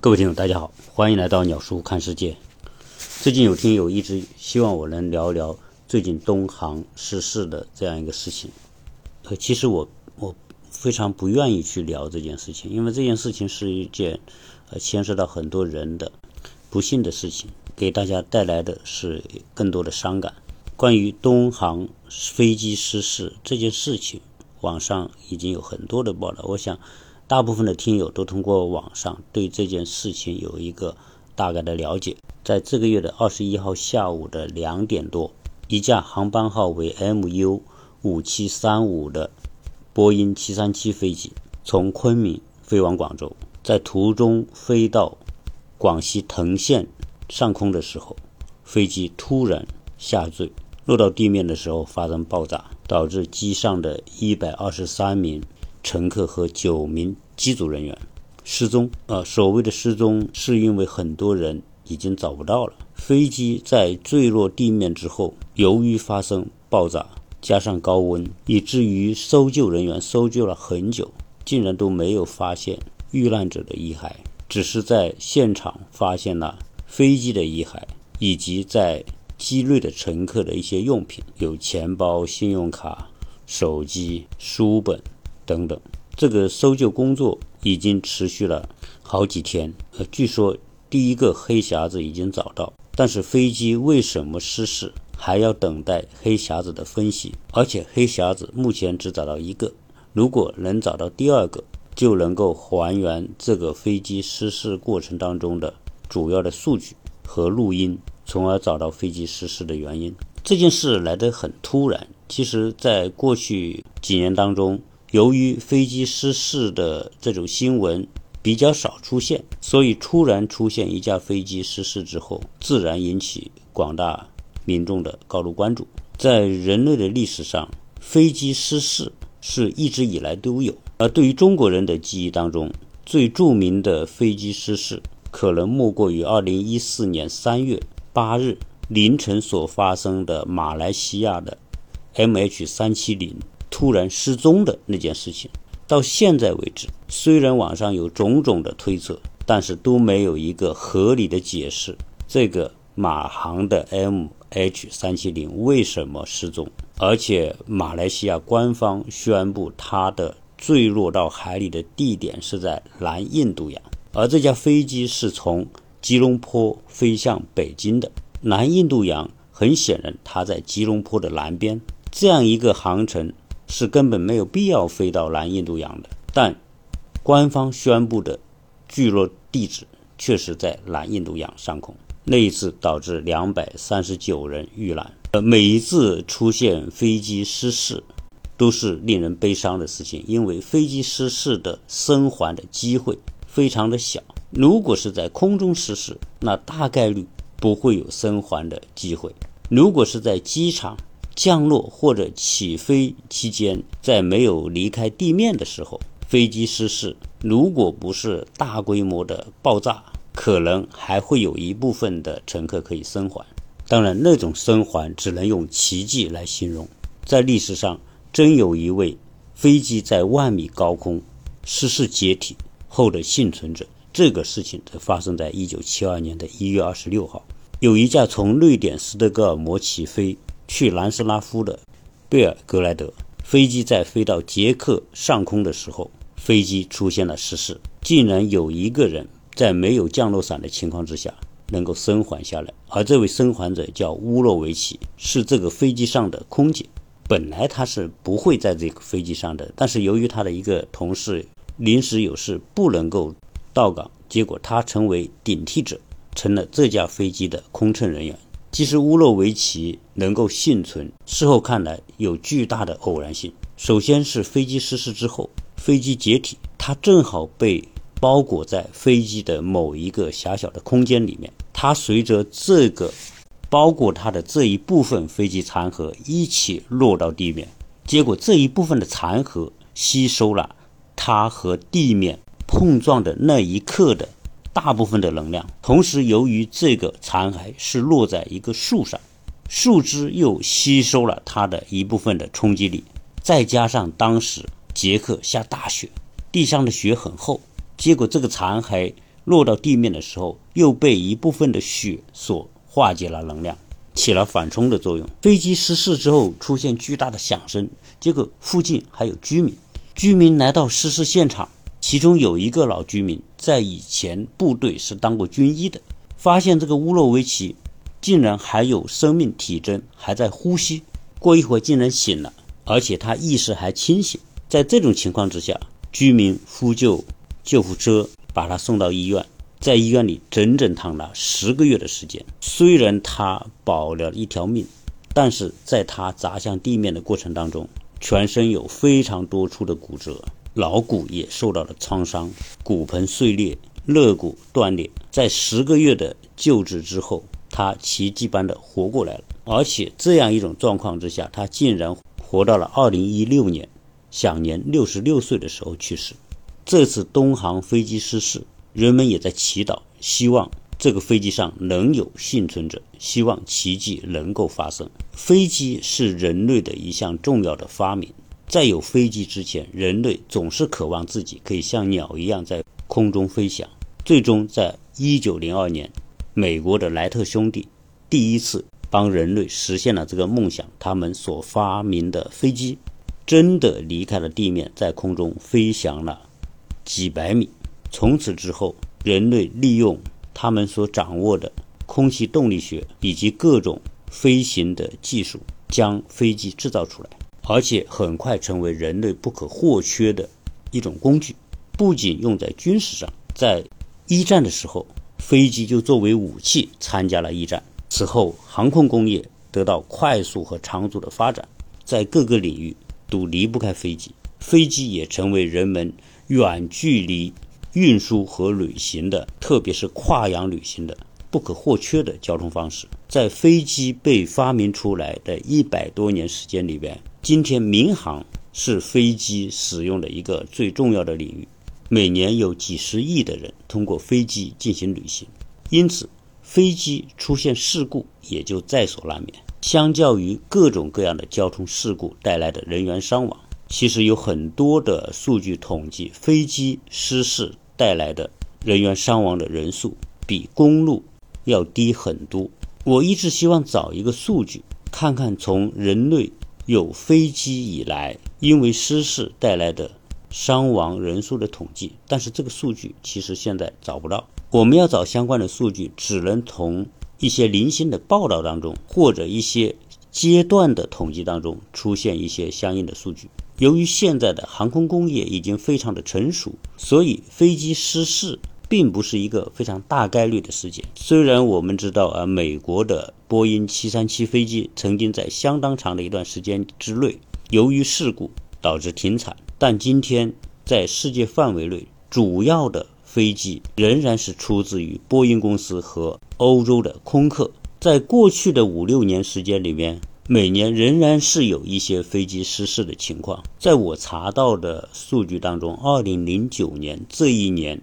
各位听众，大家好，欢迎来到鸟叔看世界。最近有听友一直希望我能聊一聊最近东航失事的这样一个事情。呃，其实我我非常不愿意去聊这件事情，因为这件事情是一件呃牵涉到很多人的不幸的事情，给大家带来的是更多的伤感。关于东航飞机失事这件事情，网上已经有很多的报道，我想。大部分的听友都通过网上对这件事情有一个大概的了解。在这个月的二十一号下午的两点多，一架航班号为 MU 五七三五的波音七三七飞机从昆明飞往广州，在途中飞到广西藤县上空的时候，飞机突然下坠，落到地面的时候发生爆炸，导致机上的一百二十三名。乘客和九名机组人员失踪。呃，所谓的失踪，是因为很多人已经找不到了。飞机在坠落地面之后，由于发生爆炸，加上高温，以至于搜救人员搜救了很久，竟然都没有发现遇难者的遗骸，只是在现场发现了飞机的遗骸，以及在机内的乘客的一些用品，有钱包、信用卡、手机、书本。等等，这个搜救工作已经持续了好几天。呃，据说第一个黑匣子已经找到，但是飞机为什么失事，还要等待黑匣子的分析。而且黑匣子目前只找到一个，如果能找到第二个，就能够还原这个飞机失事过程当中的主要的数据和录音，从而找到飞机失事的原因。这件事来得很突然，其实在过去几年当中。由于飞机失事的这种新闻比较少出现，所以突然出现一架飞机失事之后，自然引起广大民众的高度关注。在人类的历史上，飞机失事是一直以来都有。而对于中国人的记忆当中，最著名的飞机失事，可能莫过于2014年3月8日凌晨所发生的马来西亚的 MH370。突然失踪的那件事情，到现在为止，虽然网上有种种的推测，但是都没有一个合理的解释。这个马航的 MH370 为什么失踪？而且马来西亚官方宣布它的坠落到海里的地点是在南印度洋，而这架飞机是从吉隆坡飞向北京的。南印度洋很显然它在吉隆坡的南边，这样一个航程。是根本没有必要飞到南印度洋的，但官方宣布的聚落地址确实在南印度洋上空。那一次导致两百三十九人遇难。呃，每一次出现飞机失事，都是令人悲伤的事情，因为飞机失事的生还的机会非常的小。如果是在空中失事，那大概率不会有生还的机会。如果是在机场，降落或者起飞期间，在没有离开地面的时候，飞机失事，如果不是大规模的爆炸，可能还会有一部分的乘客可以生还。当然，那种生还只能用奇迹来形容。在历史上，真有一位飞机在万米高空失事解体后的幸存者。这个事情则发生在一九七二年的一月二十六号，有一架从瑞典斯德哥尔摩起飞。去南斯拉夫的贝尔格莱德飞机在飞到捷克上空的时候，飞机出现了失事，竟然有一个人在没有降落伞的情况之下能够生还下来，而这位生还者叫乌洛维奇，是这个飞机上的空姐。本来他是不会在这个飞机上的，但是由于他的一个同事临时有事不能够到岗，结果他成为顶替者，成了这架飞机的空乘人员。其实乌洛维奇能够幸存，事后看来有巨大的偶然性。首先是飞机失事之后，飞机解体，他正好被包裹在飞机的某一个狭小的空间里面。他随着这个包裹他的这一部分飞机残骸一起落到地面，结果这一部分的残骸吸收了他和地面碰撞的那一刻的。大部分的能量，同时由于这个残骸是落在一个树上，树枝又吸收了它的一部分的冲击力，再加上当时杰克下大雪，地上的雪很厚，结果这个残骸落到地面的时候，又被一部分的雪所化解了能量，起了缓冲的作用。飞机失事之后，出现巨大的响声，结果附近还有居民。居民来到失事现场，其中有一个老居民在以前部队是当过军医的，发现这个乌洛维奇竟然还有生命体征，还在呼吸。过一会儿竟然醒了，而且他意识还清醒。在这种情况之下，居民呼救救护车，把他送到医院，在医院里整整躺了十个月的时间。虽然他保了一条命，但是在他砸向地面的过程当中，全身有非常多处的骨折，脑骨也受到了创伤，骨盆碎裂，肋骨断裂。在十个月的救治之后，他奇迹般的活过来了。而且这样一种状况之下，他竟然活到了二零一六年，享年六十六岁的时候去世。这次东航飞机失事，人们也在祈祷，希望这个飞机上能有幸存者，希望奇迹能够发生。飞机是人类的一项重要的发明，在有飞机之前，人类总是渴望自己可以像鸟一样在空中飞翔。最终，在一九零二年，美国的莱特兄弟第一次帮人类实现了这个梦想，他们所发明的飞机真的离开了地面，在空中飞翔了几百米。从此之后，人类利用他们所掌握的空气动力学以及各种。飞行的技术将飞机制造出来，而且很快成为人类不可或缺的一种工具。不仅用在军事上，在一战的时候，飞机就作为武器参加了一战。此后，航空工业得到快速和长足的发展，在各个领域都离不开飞机。飞机也成为人们远距离运输和旅行的，特别是跨洋旅行的。不可或缺的交通方式，在飞机被发明出来的一百多年时间里边，今天民航是飞机使用的一个最重要的领域。每年有几十亿的人通过飞机进行旅行，因此飞机出现事故也就在所难免。相较于各种各样的交通事故带来的人员伤亡，其实有很多的数据统计，飞机失事带来的人员伤亡的人数比公路。要低很多。我一直希望找一个数据，看看从人类有飞机以来，因为失事带来的伤亡人数的统计。但是这个数据其实现在找不到。我们要找相关的数据，只能从一些零星的报道当中，或者一些阶段的统计当中出现一些相应的数据。由于现在的航空工业已经非常的成熟，所以飞机失事。并不是一个非常大概率的事件。虽然我们知道啊，美国的波音737飞机曾经在相当长的一段时间之内，由于事故导致停产，但今天在世界范围内，主要的飞机仍然是出自于波音公司和欧洲的空客。在过去的五六年时间里面，每年仍然是有一些飞机失事的情况。在我查到的数据当中，2009年这一年。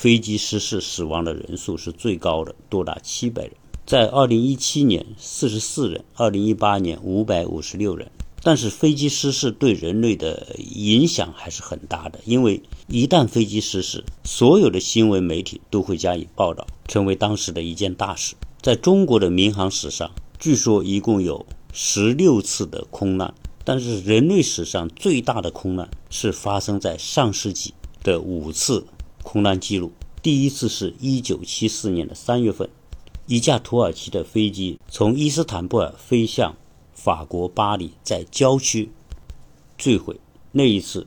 飞机失事死亡的人数是最高的，多达七百人。在二零一七年，四十四人；二零一八年，五百五十六人。但是飞机失事对人类的影响还是很大的，因为一旦飞机失事，所有的新闻媒体都会加以报道，成为当时的一件大事。在中国的民航史上，据说一共有十六次的空难，但是人类史上最大的空难是发生在上世纪的五次。空难记录，第一次是一九七四年的三月份，一架土耳其的飞机从伊斯坦布尔飞向法国巴黎，在郊区坠毁。那一次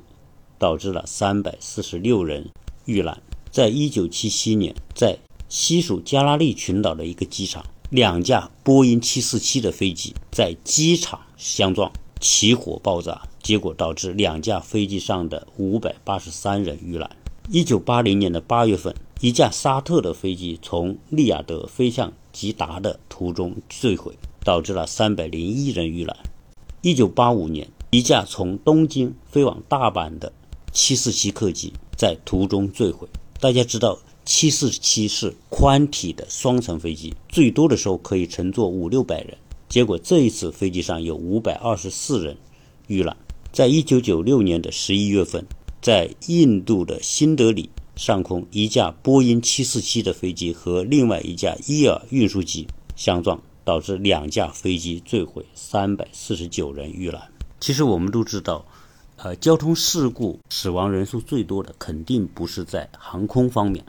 导致了三百四十六人遇难。在一九七七年，在西属加拉利群岛的一个机场，两架波音七四七的飞机在机场相撞，起火爆炸，结果导致两架飞机上的五百八十三人遇难。一九八零年的八月份，一架沙特的飞机从利雅得飞向吉达的途中坠毁，导致了三百零一人遇难。一九八五年，一架从东京飞往大阪的七四七客机在途中坠毁。大家知道，七四七是宽体的双层飞机，最多的时候可以乘坐五六百人。结果这一次飞机上有五百二十四人遇难。在一九九六年的十一月份。在印度的新德里上空一架波音747的飞机和另外一架伊尔运输机相撞，导致两架飞机坠毁，三百四十九人遇难。其实我们都知道，呃，交通事故死亡人数最多的肯定不是在航空方面，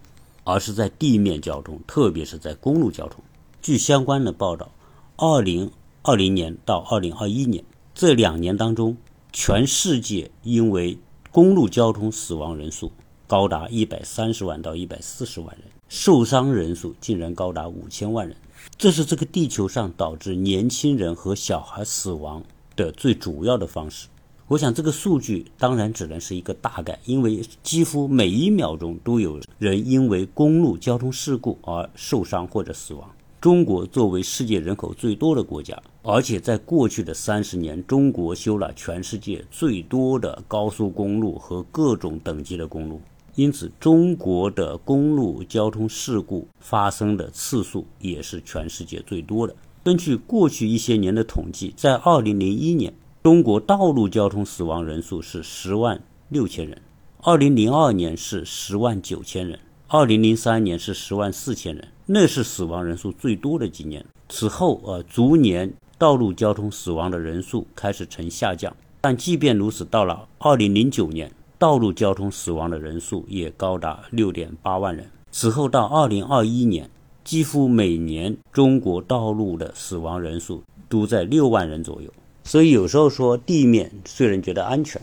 而是在地面交通，特别是在公路交通。据相关的报道，二零二零年到二零二一年这两年当中，全世界因为公路交通死亡人数高达一百三十万到一百四十万人，受伤人数竟然高达五千万人。这是这个地球上导致年轻人和小孩死亡的最主要的方式。我想这个数据当然只能是一个大概，因为几乎每一秒钟都有人因为公路交通事故而受伤或者死亡。中国作为世界人口最多的国家，而且在过去的三十年，中国修了全世界最多的高速公路和各种等级的公路，因此中国的公路交通事故发生的次数也是全世界最多的。根据过去一些年的统计，在二零零一年，中国道路交通死亡人数是十万六千人；二零零二年是十万九千人；二零零三年是十万四千人。那是死亡人数最多的几年。此后，呃，逐年道路交通死亡的人数开始呈下降。但即便如此，到了2009年，道路交通死亡的人数也高达6.8万人。此后到2021年，几乎每年中国道路的死亡人数都在6万人左右。所以有时候说地面虽然觉得安全，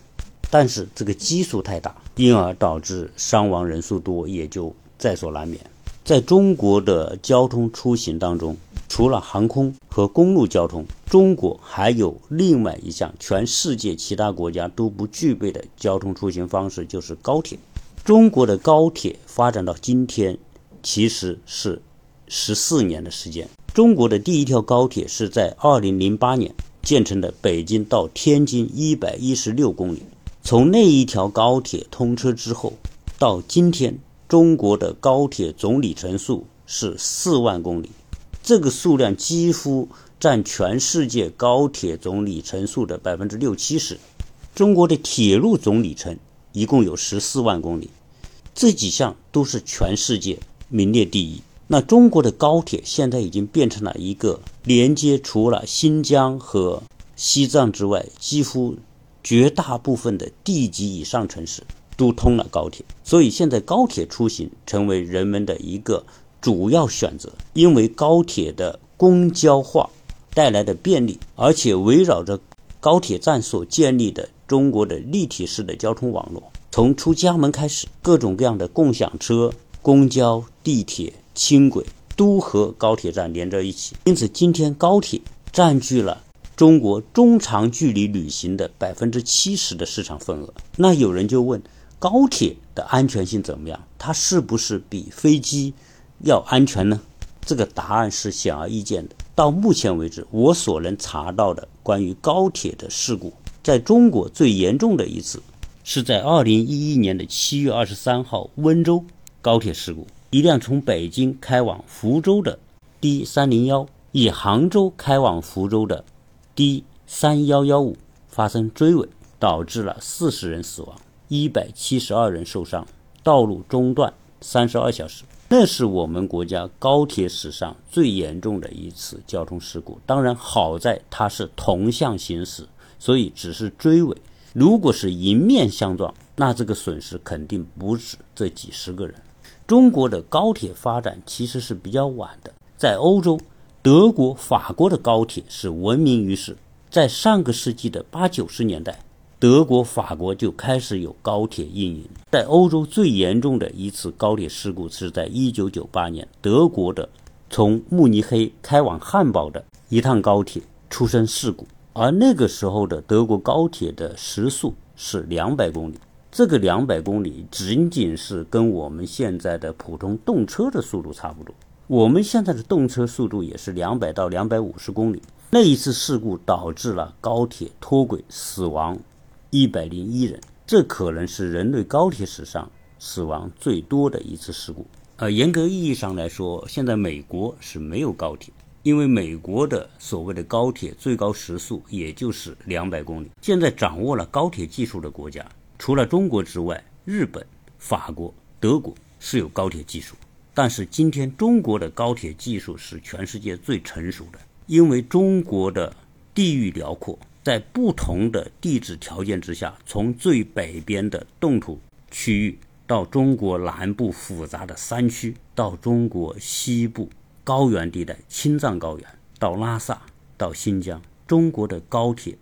但是这个基数太大，因而导致伤亡人数多，也就在所难免。在中国的交通出行当中，除了航空和公路交通，中国还有另外一项全世界其他国家都不具备的交通出行方式，就是高铁。中国的高铁发展到今天，其实是十四年的时间。中国的第一条高铁是在二零零八年建成的，北京到天津一百一十六公里。从那一条高铁通车之后，到今天。中国的高铁总里程数是四万公里，这个数量几乎占全世界高铁总里程数的百分之六七十。中国的铁路总里程一共有十四万公里，这几项都是全世界名列第一。那中国的高铁现在已经变成了一个连接除了新疆和西藏之外，几乎绝大部分的地级以上城市。都通了高铁，所以现在高铁出行成为人们的一个主要选择。因为高铁的公交化带来的便利，而且围绕着高铁站所建立的中国的立体式的交通网络，从出家门开始，各种各样的共享车、公交、地铁、轻轨都和高铁站连在一起。因此，今天高铁占据了中国中长距离旅行的百分之七十的市场份额。那有人就问。高铁的安全性怎么样？它是不是比飞机要安全呢？这个答案是显而易见的。到目前为止，我所能查到的关于高铁的事故，在中国最严重的一次是在二零一一年的七月二十三号温州高铁事故，一辆从北京开往福州的 D 三零幺，以杭州开往福州的 D 三幺幺五发生追尾，导致了四十人死亡。一百七十二人受伤，道路中断三十二小时，那是我们国家高铁史上最严重的一次交通事故。当然，好在它是同向行驶，所以只是追尾。如果是迎面相撞，那这个损失肯定不止这几十个人。中国的高铁发展其实是比较晚的，在欧洲，德国、法国的高铁是闻名于世，在上个世纪的八九十年代。德国、法国就开始有高铁运营。在欧洲最严重的一次高铁事故是在1998年，德国的从慕尼黑开往汉堡的一趟高铁出生事故，而那个时候的德国高铁的时速是两百公里。这个两百公里仅仅是跟我们现在的普通动车的速度差不多。我们现在的动车速度也是两百到两百五十公里。那一次事故导致了高铁脱轨死亡。一百零一人，这可能是人类高铁史上死亡最多的一次事故。呃，严格意义上来说，现在美国是没有高铁，因为美国的所谓的高铁最高时速也就是两百公里。现在掌握了高铁技术的国家，除了中国之外，日本、法国、德国是有高铁技术，但是今天中国的高铁技术是全世界最成熟的，因为中国的地域辽阔，在不同的地质条件之下，从最北边的冻土区域到中国南部复杂的山区，到中国西部高原地带青藏高原，到拉萨，到新疆，中国的高铁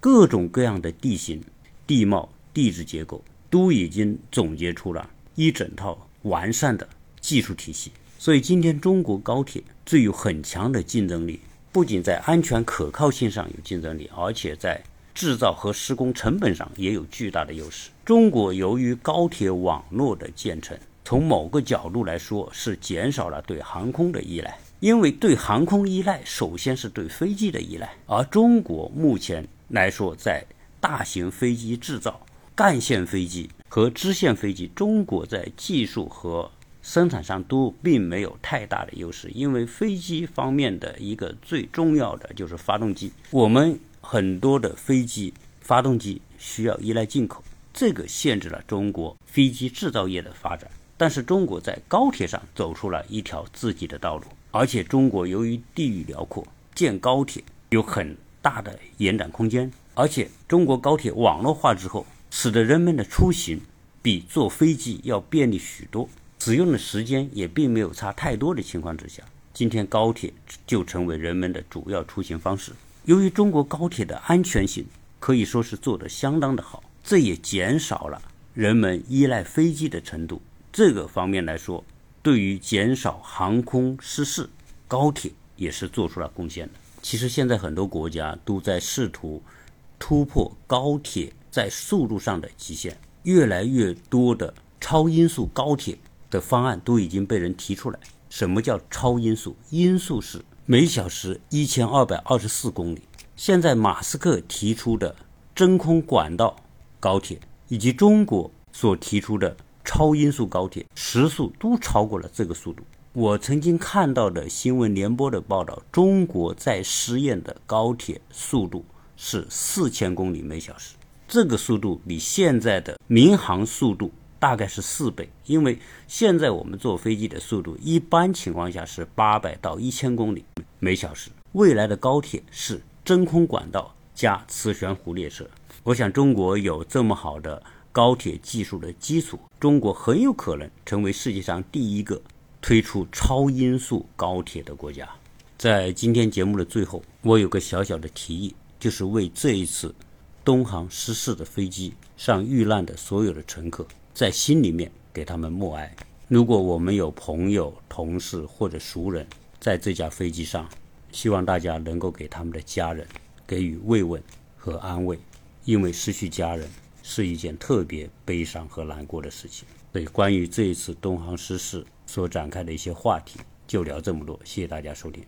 各种各样的地形、地貌、地质结构都已经总结出了。一整套完善的技术体系，所以今天中国高铁最有很强的竞争力，不仅在安全可靠性上有竞争力，而且在制造和施工成本上也有巨大的优势。中国由于高铁网络的建成，从某个角度来说是减少了对航空的依赖，因为对航空依赖首先是对飞机的依赖，而中国目前来说在大型飞机制造。干线飞机和支线飞机，中国在技术和生产上都并没有太大的优势，因为飞机方面的一个最重要的就是发动机，我们很多的飞机发动机需要依赖进口，这个限制了中国飞机制造业的发展。但是中国在高铁上走出了一条自己的道路，而且中国由于地域辽阔，建高铁有很大的延展空间，而且中国高铁网络化之后。使得人们的出行比坐飞机要便利许多，使用的时间也并没有差太多的情况之下，今天高铁就成为人们的主要出行方式。由于中国高铁的安全性可以说是做得相当的好，这也减少了人们依赖飞机的程度。这个方面来说，对于减少航空失事，高铁也是做出了贡献的。其实现在很多国家都在试图突破高铁。在速度上的极限，越来越多的超音速高铁的方案都已经被人提出来。什么叫超音速？音速是每小时一千二百二十四公里。现在马斯克提出的真空管道高铁，以及中国所提出的超音速高铁，时速都超过了这个速度。我曾经看到的新闻联播的报道，中国在试验的高铁速度是四千公里每小时。这个速度比现在的民航速度大概是四倍，因为现在我们坐飞机的速度一般情况下是八百到一千公里每小时。未来的高铁是真空管道加磁悬浮列车。我想，中国有这么好的高铁技术的基础，中国很有可能成为世界上第一个推出超音速高铁的国家。在今天节目的最后，我有个小小的提议，就是为这一次。东航失事的飞机上遇难的所有的乘客，在心里面给他们默哀。如果我们有朋友、同事或者熟人在这架飞机上，希望大家能够给他们的家人给予慰问和安慰，因为失去家人是一件特别悲伤和难过的事情。所以，关于这一次东航失事所展开的一些话题，就聊这么多。谢谢大家收听。